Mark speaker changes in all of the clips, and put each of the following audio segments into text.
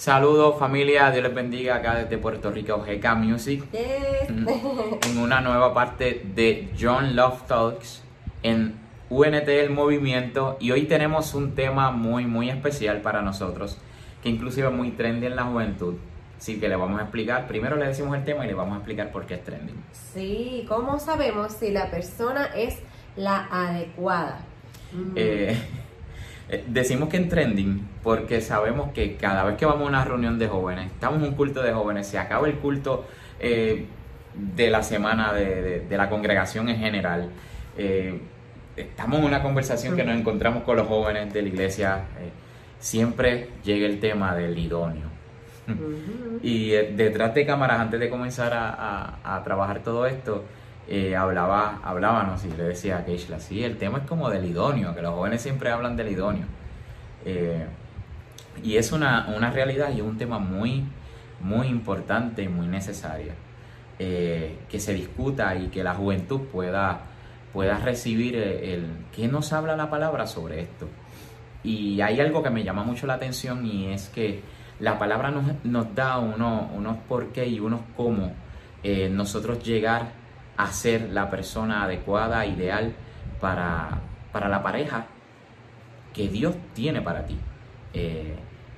Speaker 1: Saludos familia, Dios les bendiga acá desde Puerto Rico, GK Music, en una nueva parte de John Love Talks en UNT El Movimiento y hoy tenemos un tema muy muy especial para nosotros que inclusive es muy trendy en la juventud. Así que le vamos a explicar, primero le decimos el tema y le vamos a explicar por qué es trending.
Speaker 2: Sí, ¿cómo sabemos si la persona es la adecuada?
Speaker 1: Eh, eh, decimos que en trending porque sabemos que cada vez que vamos a una reunión de jóvenes, estamos en un culto de jóvenes, se acaba el culto eh, de la semana de, la congregación en general. Eh, estamos en una conversación que nos encontramos con los jóvenes de la iglesia. siempre llega el tema del idóneo. Y detrás de cámaras, antes de comenzar a trabajar todo esto, eh, hablaba, hablábamos y le decía a Keishla, sí, el tema es como del idóneo, que los jóvenes siempre hablan del idóneo. Eh, y es una, realidad y es un tema muy, muy importante y muy necesario. Eh, que se discuta y que la juventud pueda, pueda recibir el, ¿qué nos habla la palabra sobre esto? Y hay algo que me llama mucho la atención y es que la palabra nos, nos da uno, unos por qué y unos cómo nosotros llegar a ser la persona adecuada, ideal para, la pareja que Dios tiene para ti eh,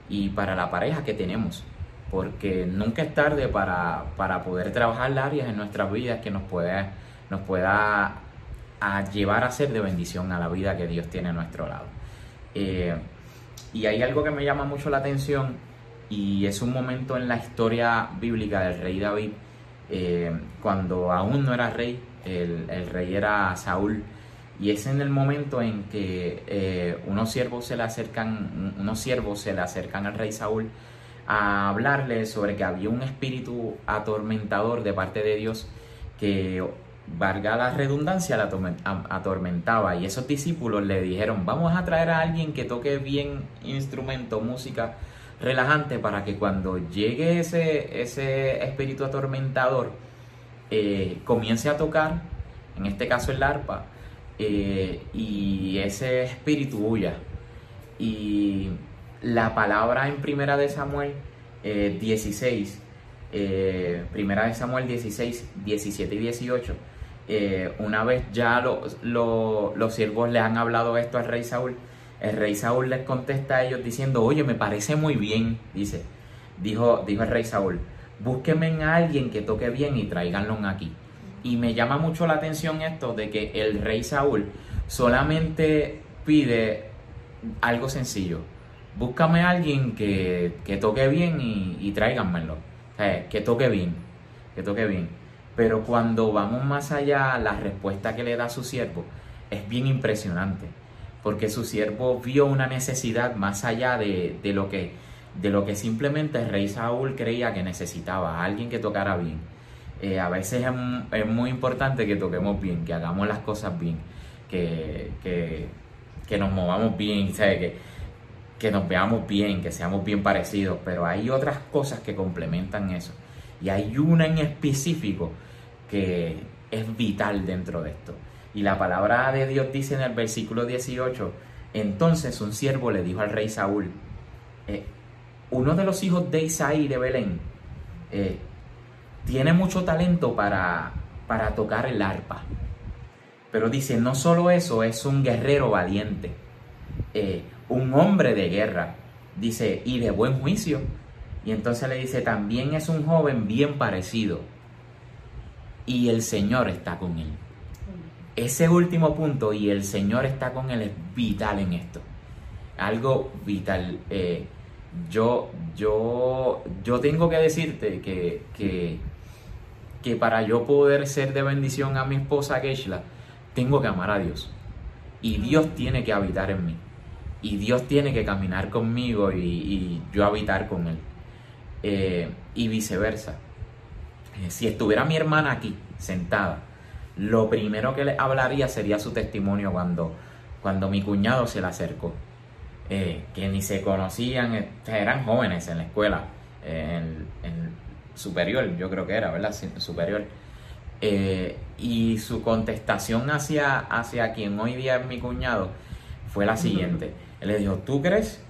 Speaker 1: y para la pareja que tenemos. Porque nunca es tarde para, poder trabajar áreas en nuestras vidas que nos pueda, nos pueda llevar a ser de bendición a la vida que Dios tiene a nuestro lado. Eh, y hay algo que me llama mucho la atención y es un momento en la historia bíblica del rey David eh, cuando aún no era rey, el, rey era Saúl, y es en el momento en que eh, unos siervos se le acercan, unos siervos se le acercan al rey Saúl a hablarle sobre que había un espíritu atormentador de parte de Dios que, valga la redundancia, la atormentaba. Y esos discípulos le dijeron, vamos a traer a alguien que toque bien instrumento, música relajante para que cuando llegue ese, ese espíritu atormentador eh, comience a tocar, en este caso el arpa, eh, y ese espíritu huya. Y la palabra en Primera de Samuel 16, eh, Primera de Samuel 16, 17 y 18, una vez ya los siervos le han hablado esto al rey Saúl, el rey Saúl les contesta a ellos diciendo, oye, me parece muy bien, dice, dijo, dijo el rey Saúl, búsquenme a alguien que toque bien y tráiganlo aquí. Y me llama mucho la atención esto de que el rey Saúl solamente pide algo sencillo. Búscame a alguien que, toque bien y, y tráiganmelo. que toque bien, que toque bien. Pero cuando vamos más allá, la respuesta que le da su siervo es bien impresionante porque su siervo vio una necesidad más allá de, lo, que, de lo que simplemente el rey Saúl creía que necesitaba, alguien que tocara bien. Eh, a veces es, muy importante que toquemos bien, que hagamos las cosas bien, que, que, nos movamos bien, Que, que nos veamos bien, que seamos bien parecidos, pero hay otras cosas que complementan eso. Y hay una en específico que es vital dentro de esto. Y la palabra de Dios dice en el versículo 18, entonces un siervo le dijo al rey Saúl, eh, uno de los hijos de Isaí de Belén eh, tiene mucho talento para, para tocar el arpa. Pero dice, no solo eso, es un guerrero valiente, eh, un hombre de guerra, dice, y de buen juicio. Y entonces le dice, también es un joven bien parecido, y el Señor está con él. Ese último punto, y el Señor está con él, es vital en esto. Algo vital. Eh, yo, yo, yo tengo que decirte que, que, que, para yo poder ser de bendición a mi esposa Keishla, tengo que amar a Dios. Y Dios tiene que habitar en mí. Y Dios tiene que caminar conmigo y, yo habitar con Él. Eh, y viceversa. Eh, si estuviera mi hermana aquí, sentada, lo primero que le hablaría sería su testimonio cuando, cuando mi cuñado se le acercó. Eh, que ni se conocían, eh, eran jóvenes en la escuela, eh, en, superior, yo creo que era, ¿verdad? Superior. y su contestación hacia, hacia quien hoy día es mi cuñado fue la siguiente. Él le dijo, ¿tú crees?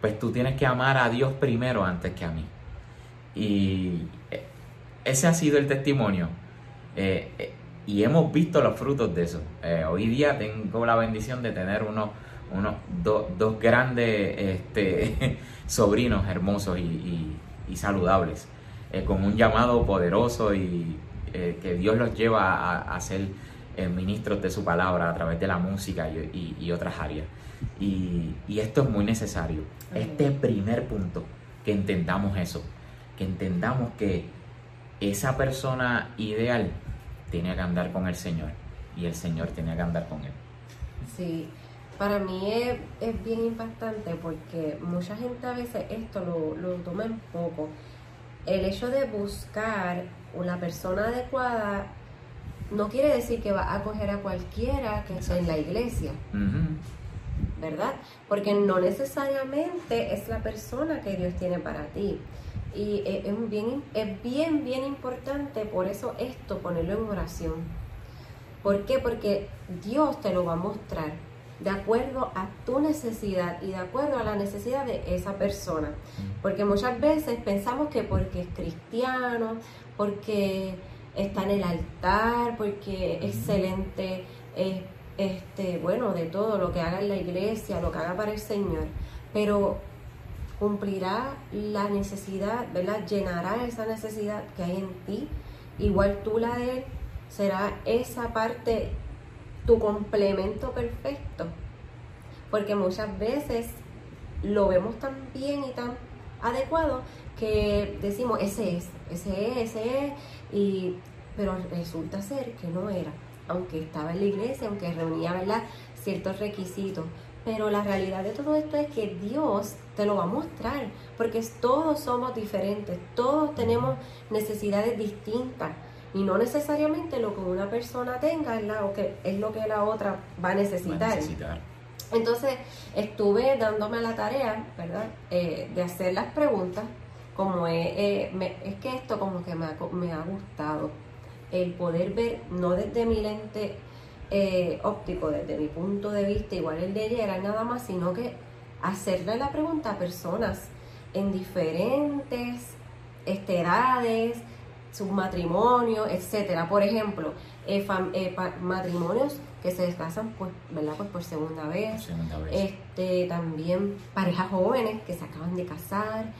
Speaker 1: pues tú tienes que amar a Dios primero antes que a mí. Y ese ha sido el testimonio. Eh, y hemos visto los frutos de eso. hoy día tengo la bendición de tener unos, unos dos grandes este, sobrinos hermosos y, saludables, con un llamado poderoso y que Dios los lleva a, ser ministros de su palabra a través de la música y, otras áreas. Y, y, esto es muy necesario. Este primer punto, que entendamos eso, que entendamos que esa persona ideal tiene que andar con el Señor y el Señor tiene que andar con él.
Speaker 2: Sí, para mí es, es bien impactante porque mucha gente a veces esto lo, lo toma en poco. El hecho de buscar una persona adecuada no quiere decir que va a coger a cualquiera que esté en la iglesia. ¿Verdad? Porque no necesariamente es la persona que Dios tiene para ti. Y es bien, es bien, bien importante, por eso esto, ponerlo en oración. ¿Por qué? Porque Dios te lo va a mostrar de acuerdo a tu necesidad y de acuerdo a la necesidad de esa persona. Porque muchas veces pensamos que porque es cristiano, porque está en el altar, porque es excelente, es, este, bueno, de todo lo que haga en la iglesia, lo que haga para el Señor, pero cumplirá la necesidad, ¿verdad? Llenará esa necesidad que hay en ti, igual tú la de él, será esa parte tu complemento perfecto, porque muchas veces lo vemos tan bien y tan adecuado que decimos ese es, ese es, ese es, y, pero resulta ser que no era, aunque estaba en la iglesia, aunque reunía ¿verdad? ciertos requisitos. Pero la realidad de todo esto es que Dios te lo va a mostrar, porque todos somos diferentes, todos tenemos necesidades distintas y no necesariamente lo que una persona tenga es, lo que, es lo que la otra va a necesitar. Entonces estuve dándome la tarea, ¿verdad?, eh, de hacer las preguntas, como es que esto como que me ha, me ha gustado, el poder ver, no desde mi lente eh, óptico desde mi punto de vista, igual el de ella era nada más, sino que hacerle la pregunta a personas en diferentes este, edades, sus matrimonios, etcétera. Por ejemplo, eh, eh, matrimonios que se casan pues, ¿verdad? Pues por segunda vez. Este, también parejas jóvenes que se acaban de casar,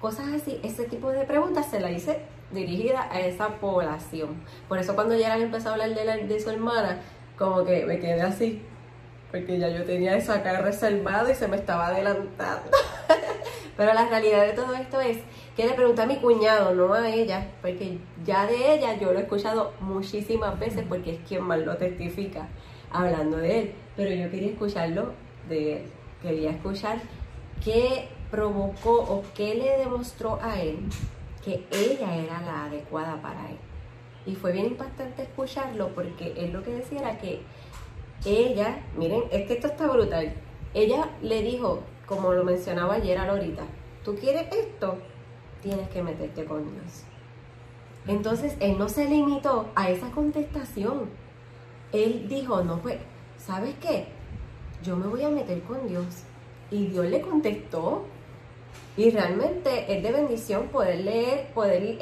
Speaker 2: cosas así. Ese tipo de preguntas se la hice dirigida a esa población. Por eso cuando Gerald empezó a hablar de, de su hermana, como que me quedé así, porque ya yo tenía eso acá reservado y se me estaba adelantando. Pero la realidad de todo esto es que le pregunté a mi cuñado, no a ella, porque ya de ella yo lo he escuchado muchísimas veces porque es quien más lo testifica hablando de él. Pero yo quería escucharlo de él. Quería escuchar qué provocó o qué le demostró a él que ella era la adecuada para él. Y fue bien impactante escucharlo porque él lo que decía era que ella, miren, es que esto está brutal. Ella le dijo, como lo mencionaba ayer a Lorita, tú quieres esto, tienes que meterte con Dios. Entonces él no se limitó a esa contestación. Él dijo, no, pues, ¿sabes qué? Yo me voy a meter con Dios. Y Dios le contestó. Y realmente es de bendición poder leer, poder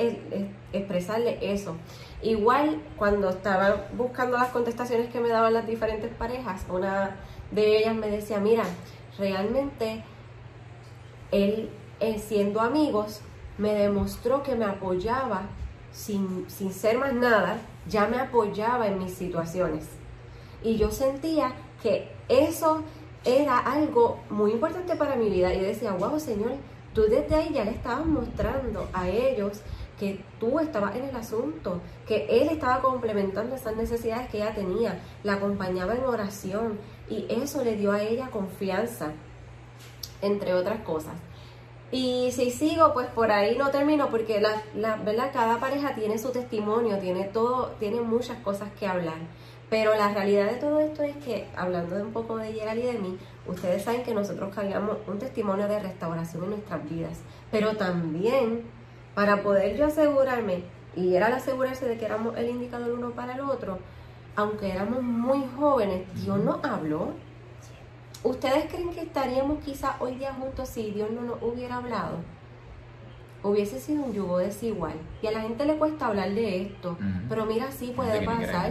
Speaker 2: expresarle eso. Igual cuando estaba buscando las contestaciones que me daban las diferentes parejas, una de ellas me decía, mira, realmente él eh, siendo amigos me demostró que me apoyaba sin, sin ser más nada, ya me apoyaba en mis situaciones. Y yo sentía que eso era algo muy importante para mi vida. Y decía, wow, Señor, tú desde ahí ya le estabas mostrando a ellos que tú estabas en el asunto, que él estaba complementando esas necesidades que ella tenía, la acompañaba en oración y eso le dio a ella confianza, entre otras cosas. Y si sigo, pues por ahí no termino porque la, la, ¿verdad? cada pareja tiene su testimonio, tiene todo, tiene muchas cosas que hablar. Pero la realidad de todo esto es que, hablando de un poco de Gerald y de mí, ustedes saben que nosotros cargamos un testimonio de restauración en nuestras vidas, pero también para poder yo asegurarme, y era el asegurarse de que éramos el indicador uno para el otro, aunque éramos muy jóvenes, Dios nos habló. ¿Ustedes creen que estaríamos quizá hoy día juntos si Dios no nos hubiera hablado? Hubiese sido un yugo desigual. Y a la gente le cuesta hablar de esto, pero mira, sí puede pasar.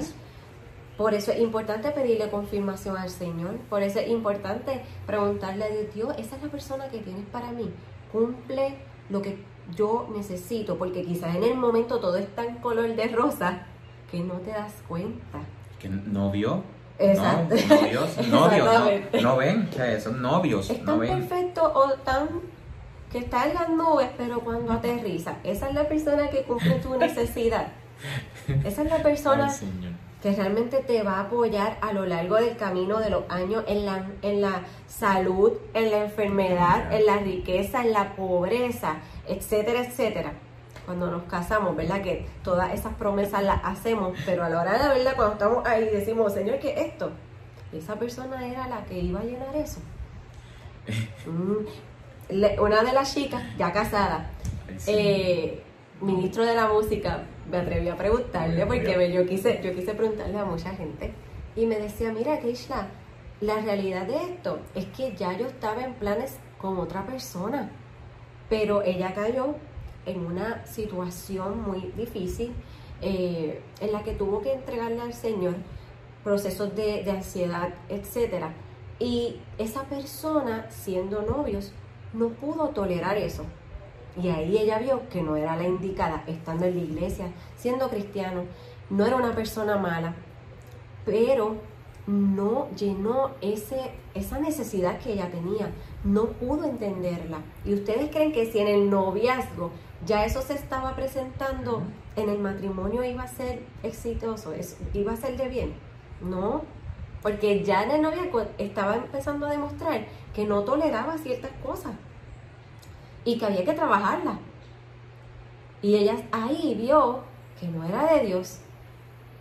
Speaker 2: Por eso es importante pedirle confirmación al Señor. Por eso es importante preguntarle a Dios, Dios, esa es la persona que tienes para mí. Cumple lo que yo necesito, porque quizás en el momento todo está en color de rosa que no te das cuenta.
Speaker 1: Que no vio.
Speaker 2: Exacto.
Speaker 1: No, novios, novios, no, ven, son novios.
Speaker 2: Es tan perfecto o tan que está en las nubes, pero cuando aterriza, esa es la persona que cumple tu necesidad. Esa es la persona que realmente te va a apoyar a lo largo del camino de los años en la, en la salud, en la enfermedad, en la riqueza, en la pobreza, etcétera, etcétera. Cuando nos casamos, ¿verdad? Que todas esas promesas las hacemos, pero a la hora de la verdad, cuando estamos ahí, decimos, Señor, ¿qué es esto? Esa persona era la que iba a llenar eso. Mm, una de las chicas, ya casada, eh, ministro de la música, me atreví a preguntarle, porque yo quise, yo quise preguntarle a mucha gente, y me decía, mira, Keishla, la realidad de esto es que ya yo estaba en planes con otra persona, pero ella cayó en una situación muy difícil eh, en la que tuvo que entregarle al Señor procesos de, de ansiedad, etc. Y esa persona, siendo novios, no pudo tolerar eso. Y ahí ella vio que no era la indicada, estando en la iglesia, siendo cristiano, no era una persona mala, pero no llenó ese, esa necesidad que ella tenía, no pudo entenderla. ¿Y ustedes creen que si en el noviazgo ya eso se estaba presentando, en el matrimonio iba a ser exitoso, iba a ser de bien? No, porque ya en el noviazgo estaba empezando a demostrar que no toleraba ciertas cosas y que había que trabajarla. Y ella ahí vio que no era de Dios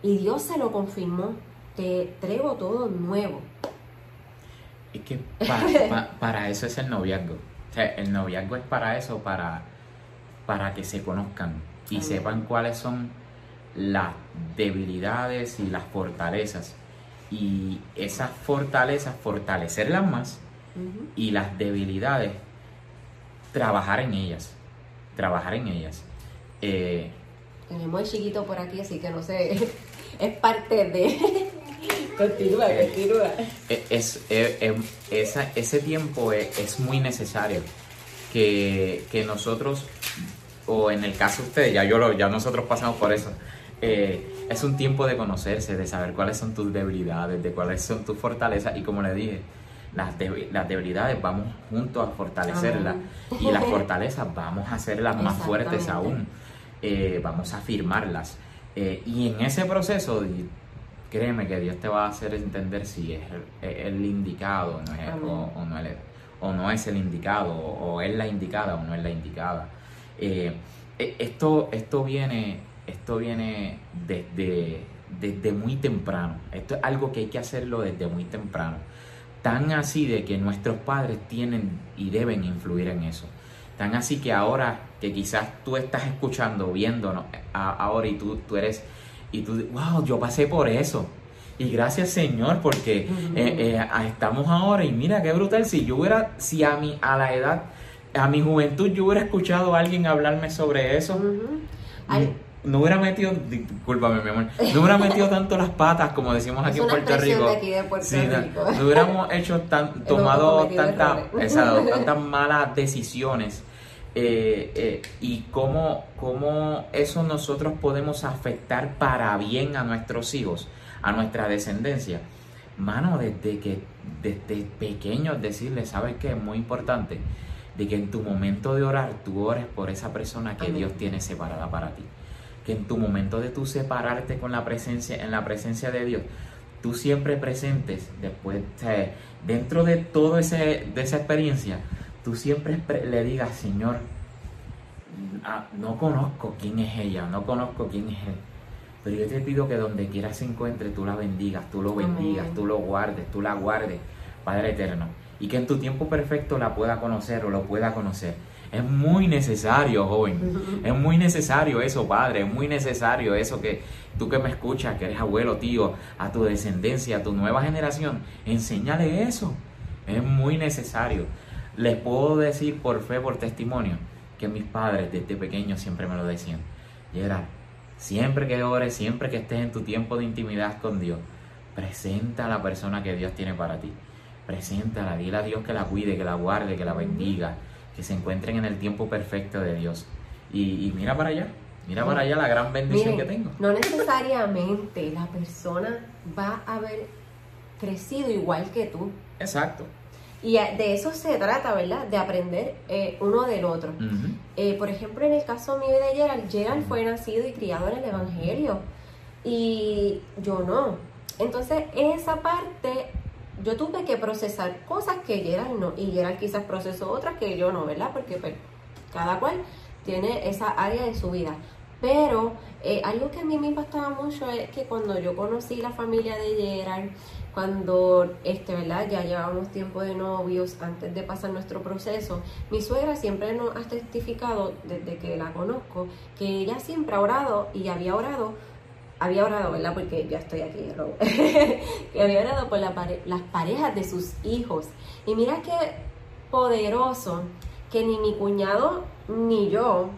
Speaker 2: y Dios se lo confirmó. Te traigo todo nuevo.
Speaker 1: Y que para, eso es el noviazgo. O sea, el noviazgo es para eso, para, para que se conozcan y sepan cuáles son las debilidades y las fortalezas. Y esas fortalezas, fortalecerlas más y las debilidades trabajar en ellas, trabajar en ellas.
Speaker 2: Eh, Tenemos el chiquito por aquí, así que no sé, es parte de... continúa, eh, continúa.
Speaker 1: Eh, es, ese tiempo es, muy necesario que, nosotros, o en el caso de ustedes, ya, yo lo, ya nosotros pasamos por eso, es un tiempo de conocerse, de saber cuáles son tus debilidades, de cuáles son tus fortalezas y como le dije, las, debilidades vamos juntos a fortalecerlas y las fortalezas vamos a hacerlas más fuertes aún, eh, vamos a afirmarlas. Eh, y en ese proceso, créeme que Dios te va a hacer entender si es el, indicado no es, o, no es, o, no es, el indicado, o, es la indicada o no es la indicada. Eh, e, esto, esto viene, esto viene desde, desde muy temprano. Esto es algo que hay que hacerlo desde muy temprano Tan así de que nuestros padres tienen y deben influir en eso. Tan así que ahora que quizás tú estás escuchando, viéndonos ahora y tú, tú eres, y tú, wow, yo pasé por eso. Y gracias Señor porque eh, eh, estamos ahora y mira qué brutal. Si yo hubiera, si a mi, a la edad, a mi juventud yo hubiera escuchado a alguien hablarme sobre eso no hubiera metido, discúlpame mi amor, no hubiera metido tanto las patas como decimos aquí en Puerto Rico. No, hubiéramos hecho tan, tomado tantas tantas malas decisiones. Eh, eh, y cómo, cómo eso nosotros podemos afectar para bien a nuestros hijos, a nuestra descendencia. Mano, desde que desde pequeños decirles, ¿sabes qué? Es muy importante de que en tu momento de orar tú ores por esa persona que Dios tiene separada para ti que en tu momento de tú separarte con la presencia, en la presencia de Dios, tú siempre presentes, después, dentro de toda ese, de esa experiencia, tú siempre le digas, Señor, ah, no conozco quién es ella, no conozco quién es él, pero yo te pido que donde quiera se encuentre, tú la bendigas, tú lo bendigas, tú lo guardes, tú la guardes, Padre Eterno, y que en tu tiempo perfecto la pueda conocer o lo pueda conocer es muy necesario, joven. Es muy necesario eso, padre. Es muy necesario eso que tú que me escuchas, que eres abuelo, tío, a tu descendencia, a tu nueva generación, enséñale eso. Es muy necesario. Les puedo decir por fe, por testimonio, que mis padres desde pequeños siempre me lo decían. Y era, siempre que ores, siempre que estés en tu tiempo de intimidad con Dios, presenta a la persona que Dios tiene para ti. Preséntala, dile a Dios que la cuide, que la guarde, que la bendiga, que se encuentren en el tiempo perfecto de Dios. Y, mira para allá, mira para allá la gran bendición que tengo.
Speaker 2: No necesariamente la persona va a haber crecido igual que tú.
Speaker 1: Exacto.
Speaker 2: Y de eso se trata, ¿verdad? De aprender eh, uno del otro. Eh, por ejemplo, en el caso mío de Gerald, Gerald fue nacido y criado en el Evangelio y yo no. Entonces, esa parte yo tuve que procesar cosas que Gerald no, y Gerald quizás procesó otras que yo no, ¿verdad? Porque pues, cada cual tiene esa área de su vida. Pero eh, algo que a mí me impactaba mucho es que cuando yo conocí la familia de Gerald, cuando este, ¿verdad? ya llevábamos tiempo de novios antes de pasar nuestro proceso, mi suegra siempre nos ha testificado desde que la conozco que ella siempre ha orado y había orado había orado, ¿verdad? Porque ya estoy aquí, que había orado por las parejas de sus hijos. Y mira qué poderoso que ni mi cuñado ni yo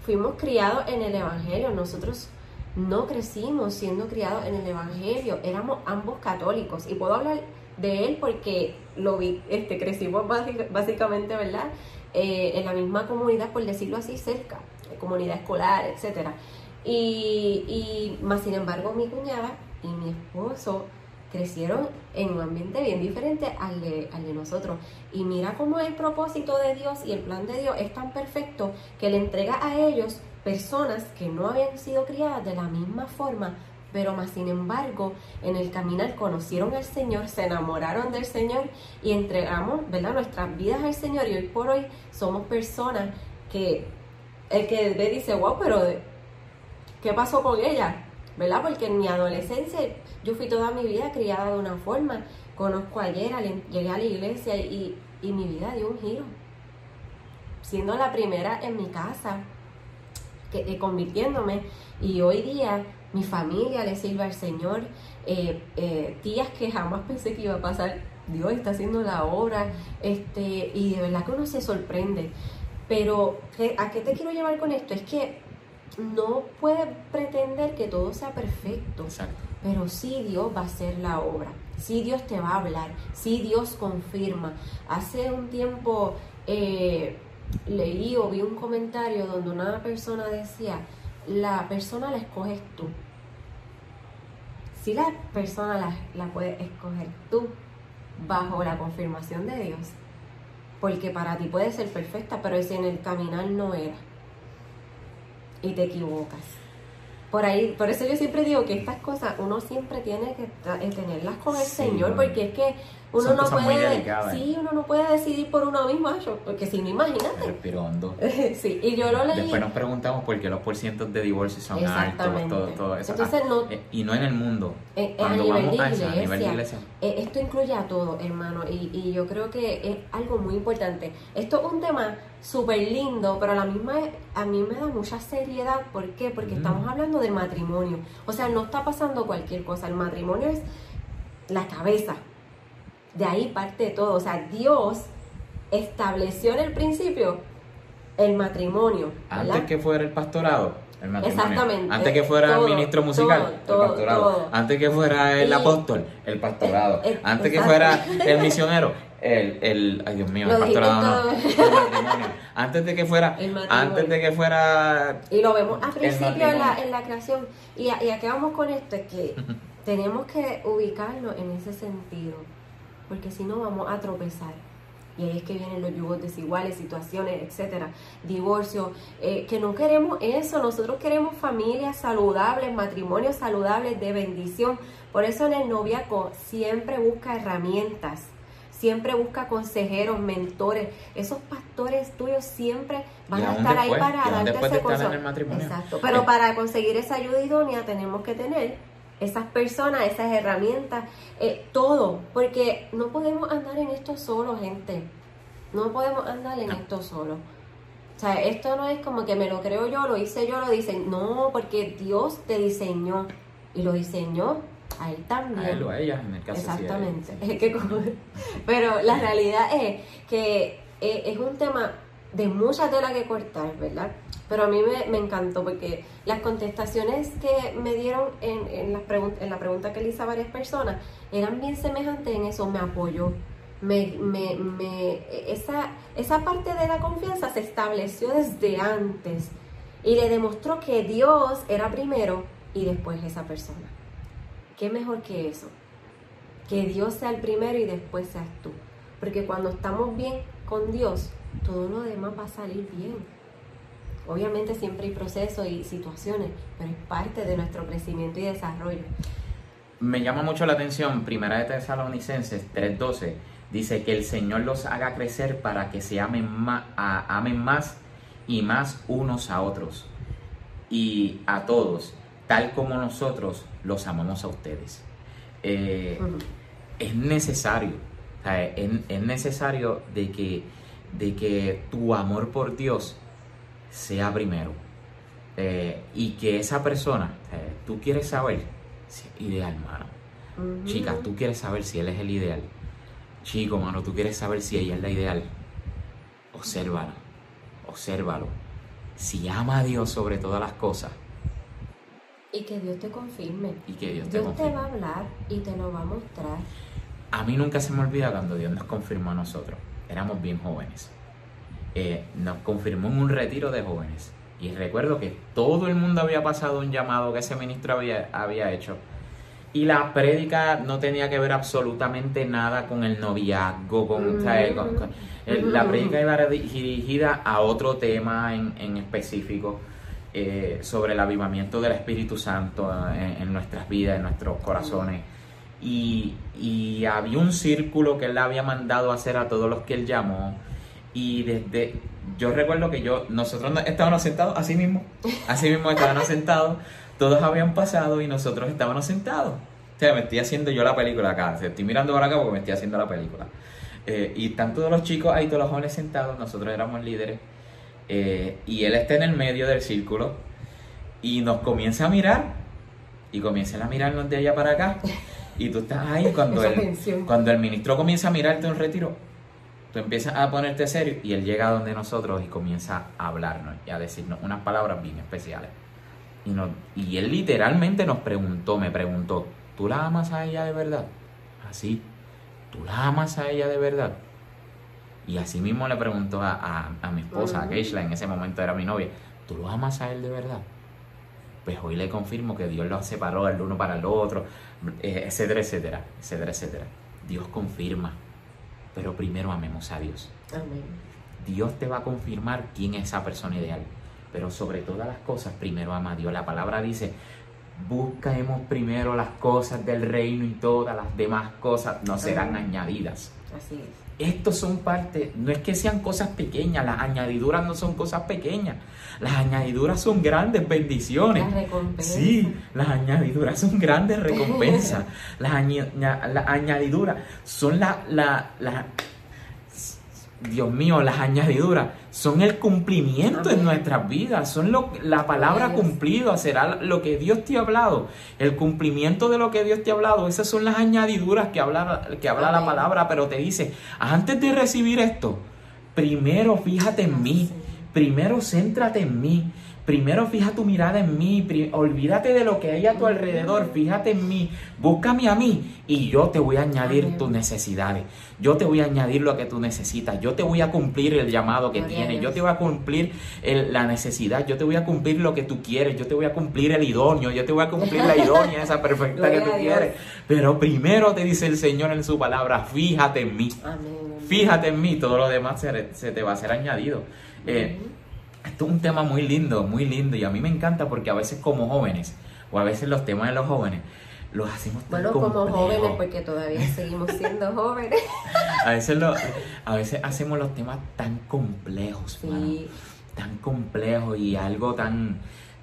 Speaker 2: fuimos criados en el Evangelio. Nosotros no crecimos siendo criados en el Evangelio. Éramos ambos católicos. Y puedo hablar de él porque lo vi, este, crecimos básicamente, ¿verdad? Eh, en la misma comunidad, por decirlo así, cerca, comunidad escolar, etcétera. Y, y más sin embargo, mi cuñada y mi esposo crecieron en un ambiente bien diferente al de, al de nosotros. Y mira cómo el propósito de Dios y el plan de Dios es tan perfecto que le entrega a ellos personas que no habían sido criadas de la misma forma, pero más sin embargo en el caminar conocieron al Señor, se enamoraron del Señor y entregamos ¿verdad? nuestras vidas al Señor y hoy por hoy somos personas que el que ve dice, wow, pero ¿qué pasó con ella? ¿Verdad? Porque en mi adolescencia yo fui toda mi vida criada de una forma. Conozco ayer, llegué a la iglesia y, mi vida dio un giro. Siendo la primera en mi casa, que, eh, convirtiéndome. Y hoy día mi familia le sirve al Señor. Eh, eh, tías que jamás pensé que iba a pasar. Dios está haciendo la obra. Este, y de verdad que uno se sorprende. Pero, ¿a qué te quiero llevar con esto? Es que no puede pretender que todo sea perfecto. Pero sí Dios va a hacer la obra, sí Dios te va a hablar, sí Dios confirma. Hace un tiempo eh, leí o vi un comentario donde una persona decía, la persona la escoges tú. Si la persona la, la puedes escoger tú bajo la confirmación de Dios, porque para ti puede ser perfecta, pero si en el caminar no era y te equivocas. Por ahí, por eso yo siempre digo que estas cosas uno siempre tiene que tenerlas con el Señor, porque es que uno no puede, sí, uno no puede decidir por uno mismo, porque si no, imagínate.
Speaker 1: Respiro hondo.
Speaker 2: sí, y yo lo leí.
Speaker 1: Después nos preguntamos por qué los porcientos de divorcio son altos, todo, todo eso. Entonces, ah, no, eh, y no en el mundo.
Speaker 2: Eh, eh, a, nivel de iglesia, esto incluye a todo, hermano, y, y yo creo que es algo muy importante. Esto es un tema súper lindo, pero a la misma a mí me da mucha seriedad. ¿Por qué? Porque mm. estamos hablando del matrimonio. O sea, no está pasando cualquier cosa. El matrimonio es la cabeza de ahí parte todo. O sea, Dios estableció en el principio el matrimonio.
Speaker 1: Antes que fuera el pastorado. El matrimonio. Exactamente. Antes que fuera el ministro musical, el pastorado. Antes que fuera el apóstol, el pastorado. Antes que fuera el misionero, el, el ay Dios mío, el pastorado no, el matrimonio. Antes de que fuera, antes de que fuera
Speaker 2: y lo vemos al principio en la, en la creación y, y a qué vamos con esto es que tenemos que ubicarnos en ese sentido porque si no vamos a tropezar. Y ahí es que vienen los yugos desiguales, situaciones, etcétera, divorcio, eh, que no queremos eso, nosotros queremos familias saludables, matrimonios saludables de bendición. Por eso en el noviaco siempre busca herramientas, siempre busca consejeros, mentores. Esos pastores tuyos siempre van a estar ahí para darte ese consejo. Exacto. Pero eh. para conseguir esa ayuda idónea tenemos que tener esas personas, esas herramientas, eh, todo, porque no podemos andar en esto solo, gente. No podemos andar en esto solo. O sea, esto no es como que me lo creo yo, lo hice yo, lo diseño. No, porque Dios te diseñó y lo diseñó a él también.
Speaker 1: A él o a ella, en el caso
Speaker 2: Exactamente. Como- Pero la realidad es que eh, es un tema de mucha tela que cortar, ¿verdad? Pero a mí me, encantó porque las contestaciones que me dieron en, en, las en la pregunta que le hice a varias personas eran bien semejantes en eso, me apoyó. Me, me, me, esa, esa parte de la confianza se estableció desde antes y le demostró que Dios era primero y después esa persona. ¿Qué mejor que eso? Que Dios sea el primero y después seas tú. Porque cuando estamos bien con Dios, todo lo demás va a salir bien. Obviamente siempre hay procesos y situaciones, pero es parte de nuestro crecimiento y desarrollo.
Speaker 1: Me llama mucho la atención, Primera de Tesalonicenses 3:12, dice que el Señor los haga crecer para que se amen más, amen más y más unos a otros y a todos, tal como nosotros los amamos a ustedes. Eh, es necesario, o sea, es, es necesario de que, de que tu amor por Dios sea primero. Eh, y que esa persona, eh, tú quieres saber si es ideal, mano.
Speaker 2: Ujú.
Speaker 1: Chica, tú quieres saber si él es el ideal. Chico, mano, tú quieres saber si ella es la ideal. Obsérvalo, obsérvalo. Si ama a Dios sobre todas las cosas
Speaker 2: Y que Dios te confirme.
Speaker 1: y que Dios te
Speaker 2: Dios te va a hablar y te lo va a mostrar.
Speaker 1: A mí nunca se me olvida cuando Dios nos confirmó a nosotros. Éramos bien jóvenes. Eh, nos confirmó en un retiro de jóvenes. Y recuerdo que todo el mundo había pasado un llamado que ese ministro había, había hecho. Y la prédica no tenía que ver absolutamente nada con el noviazgo, con,
Speaker 2: Mm.
Speaker 1: ¿sabes? Con- con- el- la prédica iba dirigida a otro tema en, en específico eh, sobre el avivamiento del Espíritu Santo en, en nuestras vidas, en nuestros corazones. Y, y había un círculo que él había mandado a hacer a todos los que él llamó. Y desde, yo recuerdo que yo, nosotros no- estábamos sentados así mismo, así mismo estábamos sentados, todos habían pasado y nosotros estábamos sentados. O sea, me estoy haciendo yo la película acá, estoy mirando para acá porque me estoy haciendo la película. Eh, y están todos los chicos ahí, todos los jóvenes sentados, nosotros éramos líderes. eh, y él está en el medio del círculo y nos comienza a mirar y comienzan a mirarnos de allá para acá. Y tú estás ahí cuando el, cuando el ministro comienza a mirarte en un retiro, tú empiezas a ponerte serio y él llega donde nosotros y comienza a hablarnos y a decirnos unas palabras bien especiales. Y, nos- y él literalmente nos preguntó, me preguntó, ¿tú la amas a ella de verdad? Así, ¿tú la amas a ella de verdad? Y así mismo le preguntó a, a- a mi esposa, a. Keishla, en ese momento era mi novia, ¿tú lo amas a él de verdad? Pues hoy le confirmo que Dios los separó el uno para el otro, eh, etcétera, etcétera, etcétera, etcétera. Dios confirma, pero primero amemos a Dios.
Speaker 2: Amén.
Speaker 1: Dios te va a confirmar quién es esa persona ideal. Pero sobre todas las cosas, primero ama a Dios. La palabra dice, busquemos primero las cosas del reino y todas las demás cosas nos serán
Speaker 2: Amén.
Speaker 1: añadidas.
Speaker 2: Así es.
Speaker 1: Estos son parte, no es que sean cosas pequeñas, las añadiduras no son cosas pequeñas. Las añadiduras son grandes bendiciones.
Speaker 2: La recompensa.
Speaker 1: Sí, las añadiduras son grandes recompensas. las, las añadiduras son la, la, la- Dios mío, las añadiduras son el cumplimiento en nuestras vidas, son lo, la palabra cumplida, será lo que Dios te ha hablado, el cumplimiento de lo que Dios te ha hablado, esas son las añadiduras que habla, que habla la palabra, pero te dice, antes de recibir esto, primero fíjate en mí,
Speaker 2: Sí.
Speaker 1: primero céntrate en mí, primero fija tu mirada en mí, olvídate de lo que hay a tu alrededor, fíjate en mí, búscame a mí y yo te voy a añadir tus necesidades, yo te voy a añadir lo que tú necesitas, yo te voy a cumplir el llamado que tienes, yo te voy a cumplir el- la necesidad, yo te voy a cumplir lo que tú quieres, yo te voy a cumplir el idóneo, yo te voy a cumplir la idónea esa perfecta que tú quieres, pero primero te dice el Señor en su palabra, fíjate en mí.
Speaker 2: Amén.
Speaker 1: Fíjate en mí, todo lo demás se, se te va a ser añadido. Eh, es un tema muy lindo, muy lindo y a mí me encanta porque a veces como jóvenes o a veces los temas de los jóvenes los hacemos tan
Speaker 2: Bueno, como jóvenes, porque todavía seguimos siendo jóvenes.
Speaker 1: A veces, lo- a veces hacemos los temas tan complejos, mano, tan complejos y algo tan,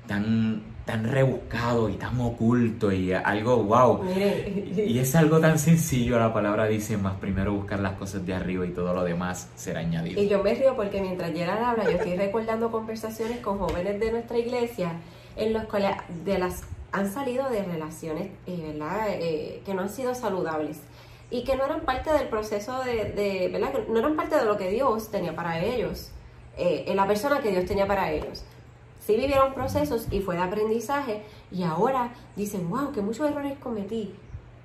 Speaker 1: tan, tan rebuscado y tan oculto y algo wow.
Speaker 2: mire.
Speaker 1: Y es algo tan sencillo, la palabra dice más primero buscar las cosas de arriba y todo lo demás será añadido.
Speaker 2: Y yo me río porque mientras Gerard habla, yo estoy recordando conversaciones con jóvenes de nuestra iglesia en los cuales de las han salido de relaciones eh, ¿verdad? Eh, que no han sido saludables y que no eran parte del proceso de, de, ¿verdad? no eran parte de lo que Dios tenía para ellos, eh, en la persona que Dios tenía para ellos. Sí vivieron procesos y fue de aprendizaje y ahora dicen, wow, que muchos errores cometí,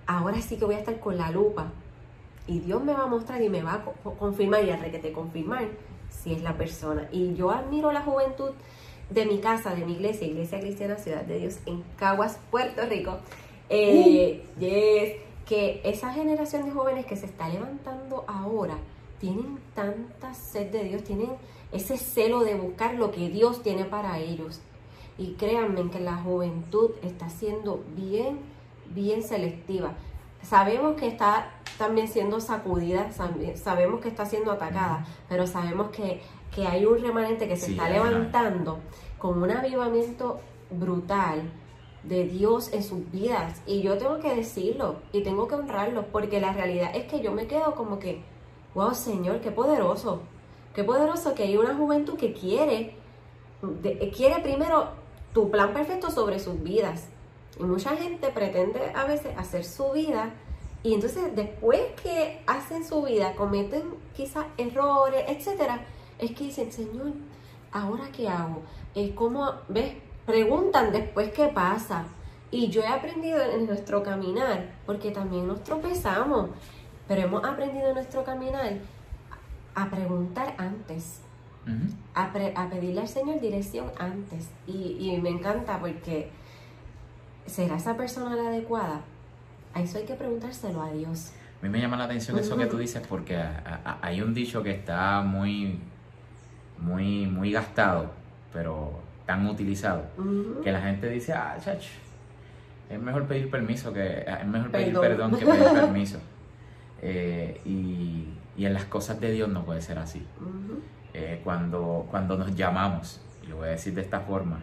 Speaker 2: ahora sí que voy a estar con la lupa y Dios me va a mostrar y me va a confirmar y a que te confirmar si es la persona. Y yo admiro la juventud de mi casa, de mi iglesia, Iglesia Cristiana Ciudad de Dios en Caguas, Puerto Rico. Eh, uh. que esa generación de jóvenes que se está levantando ahora tienen tanta sed de Dios, tienen ese celo de buscar lo que Dios tiene para ellos. Y créanme que la juventud está siendo bien, bien selectiva. Sabemos que está también siendo sacudida, sabemos que está siendo atacada, pero sabemos que, hay un remanente que se está levantando con un avivamiento brutal de Dios en sus vidas. Y yo tengo que decirlo y tengo que honrarlo, porque la realidad es que yo me quedo como que, wow, Señor, qué poderoso, qué poderoso que hay una juventud que quiere, quiere primero tu plan perfecto sobre sus vidas. Y mucha gente pretende a veces hacer su vida y entonces después que hacen su vida cometen quizás errores, etcétera, es que dicen, Señor, ¿ahora qué hago? Es como, ¿ves? Preguntan después qué pasa. Y yo he aprendido en nuestro caminar, porque también nos tropezamos, pero hemos aprendido en nuestro caminar a preguntar antes, a, pedirle al Señor dirección antes. Y, y me encanta porque ¿será esa persona la adecuada? A eso hay que preguntárselo a Dios.
Speaker 1: A mí me llama la atención eso que tú dices porque hay un dicho que está muy, muy, muy gastado, pero tan utilizado, que la gente dice, ah, chach, es mejor pedir permiso que, es mejor pedir perdón, que pedir permiso. Eh, y, en las cosas de Dios no puede ser así. Eh, cuando, cuando nos llamamos, y lo voy a decir de esta forma,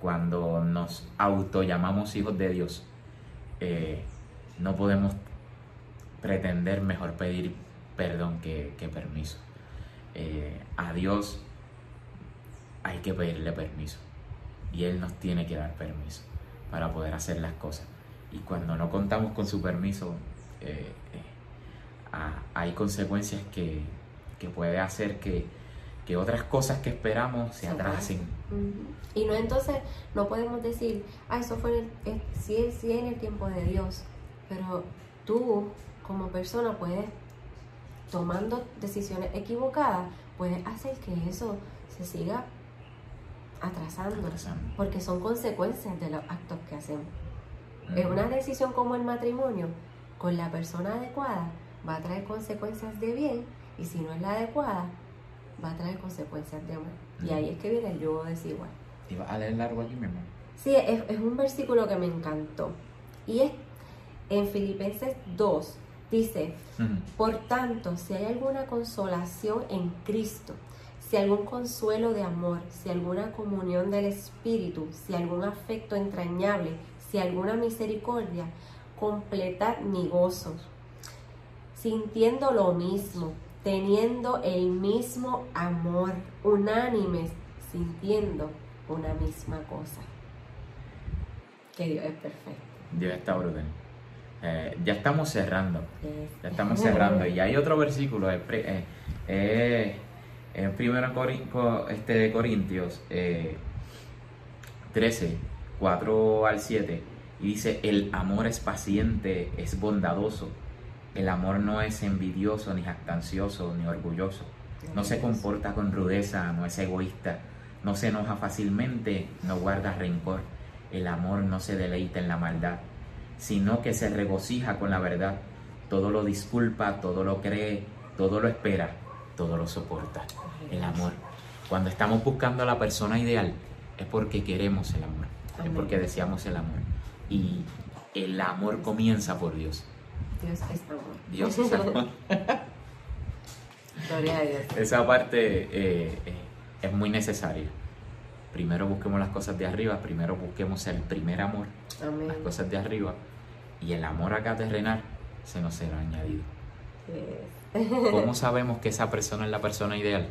Speaker 1: cuando nos auto llamamos hijos de Dios, eh, no podemos pretender mejor pedir perdón que, permiso. Eh, a Dios hay que pedirle permiso y Él nos tiene que dar permiso para poder hacer las cosas. Y cuando no contamos con su permiso, eh, hay consecuencias que, que puede hacer que, que otras cosas que esperamos se atrasen.
Speaker 2: Y no entonces no podemos decir, ah, eso fue en el, eh, en el tiempo de Dios, pero tú como persona puedes, tomando decisiones equivocadas, puedes hacer que eso se siga atrasando, porque son consecuencias de los actos que hacemos. En una decisión como el matrimonio, con la persona adecuada, va a traer consecuencias de bien, y si no es la adecuada, va a traer consecuencias de mal. Y ahí es que viene el yugo desigual.
Speaker 1: ¿Y vas a leer largo aquí mismo?
Speaker 2: Sí, es, es, un versículo que me encantó. Y es en Filipenses 2, dice, por tanto, si hay alguna consolación en Cristo, si algún consuelo de amor, si alguna comunión del Espíritu, si algún afecto entrañable, si alguna misericordia, completad mi gozo, sintiendo lo mismo, teniendo el mismo amor, unánimes, sintiendo una misma cosa. Que Dios es perfecto.
Speaker 1: Dios está brutal. Eh, ya estamos cerrando. Ya estamos cerrando. Y hay otro versículo, eh, eh, en 1 este, Corintios 13, 4 al 7, y dice, el amor es paciente, es bondadoso el amor no es envidioso, ni jactancioso, ni orgulloso. No se comporta con rudeza, no es egoísta, no se enoja fácilmente, no guarda rencor. El amor no se deleita en la maldad, sino que se regocija con la verdad. Todo lo disculpa, todo lo cree, todo lo espera, todo lo soporta. El amor. Cuando estamos buscando a la persona ideal, es porque queremos el amor, es porque deseamos el amor. Y el amor comienza por Dios.
Speaker 2: Dios es amor.
Speaker 1: Dios es amor.
Speaker 2: Gloria a Dios.
Speaker 1: Esa parte eh, eh, es muy necesaria. Primero busquemos las cosas de arriba, primero busquemos el primer amor, las cosas de arriba, y el amor acá terrenal se nos será añadido. ¿Cómo sabemos que esa persona es la persona ideal?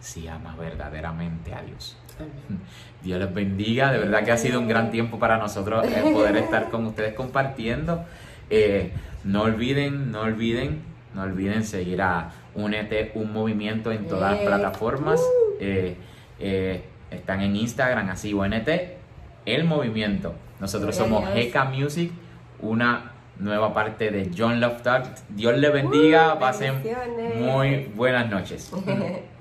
Speaker 1: si ama verdaderamente a Dios. Dios les bendiga, de verdad que ha sido un gran tiempo para nosotros eh, poder estar con ustedes compartiendo. Eh, no olviden, no olviden, no olviden seguir a Únete un movimiento en todas las plataformas. Uh. están en Instagram, así Únete el movimiento. Nosotros somos GK Music, una nueva parte de John Love Talk. Dios le bendiga, uh, pasen muy buenas noches.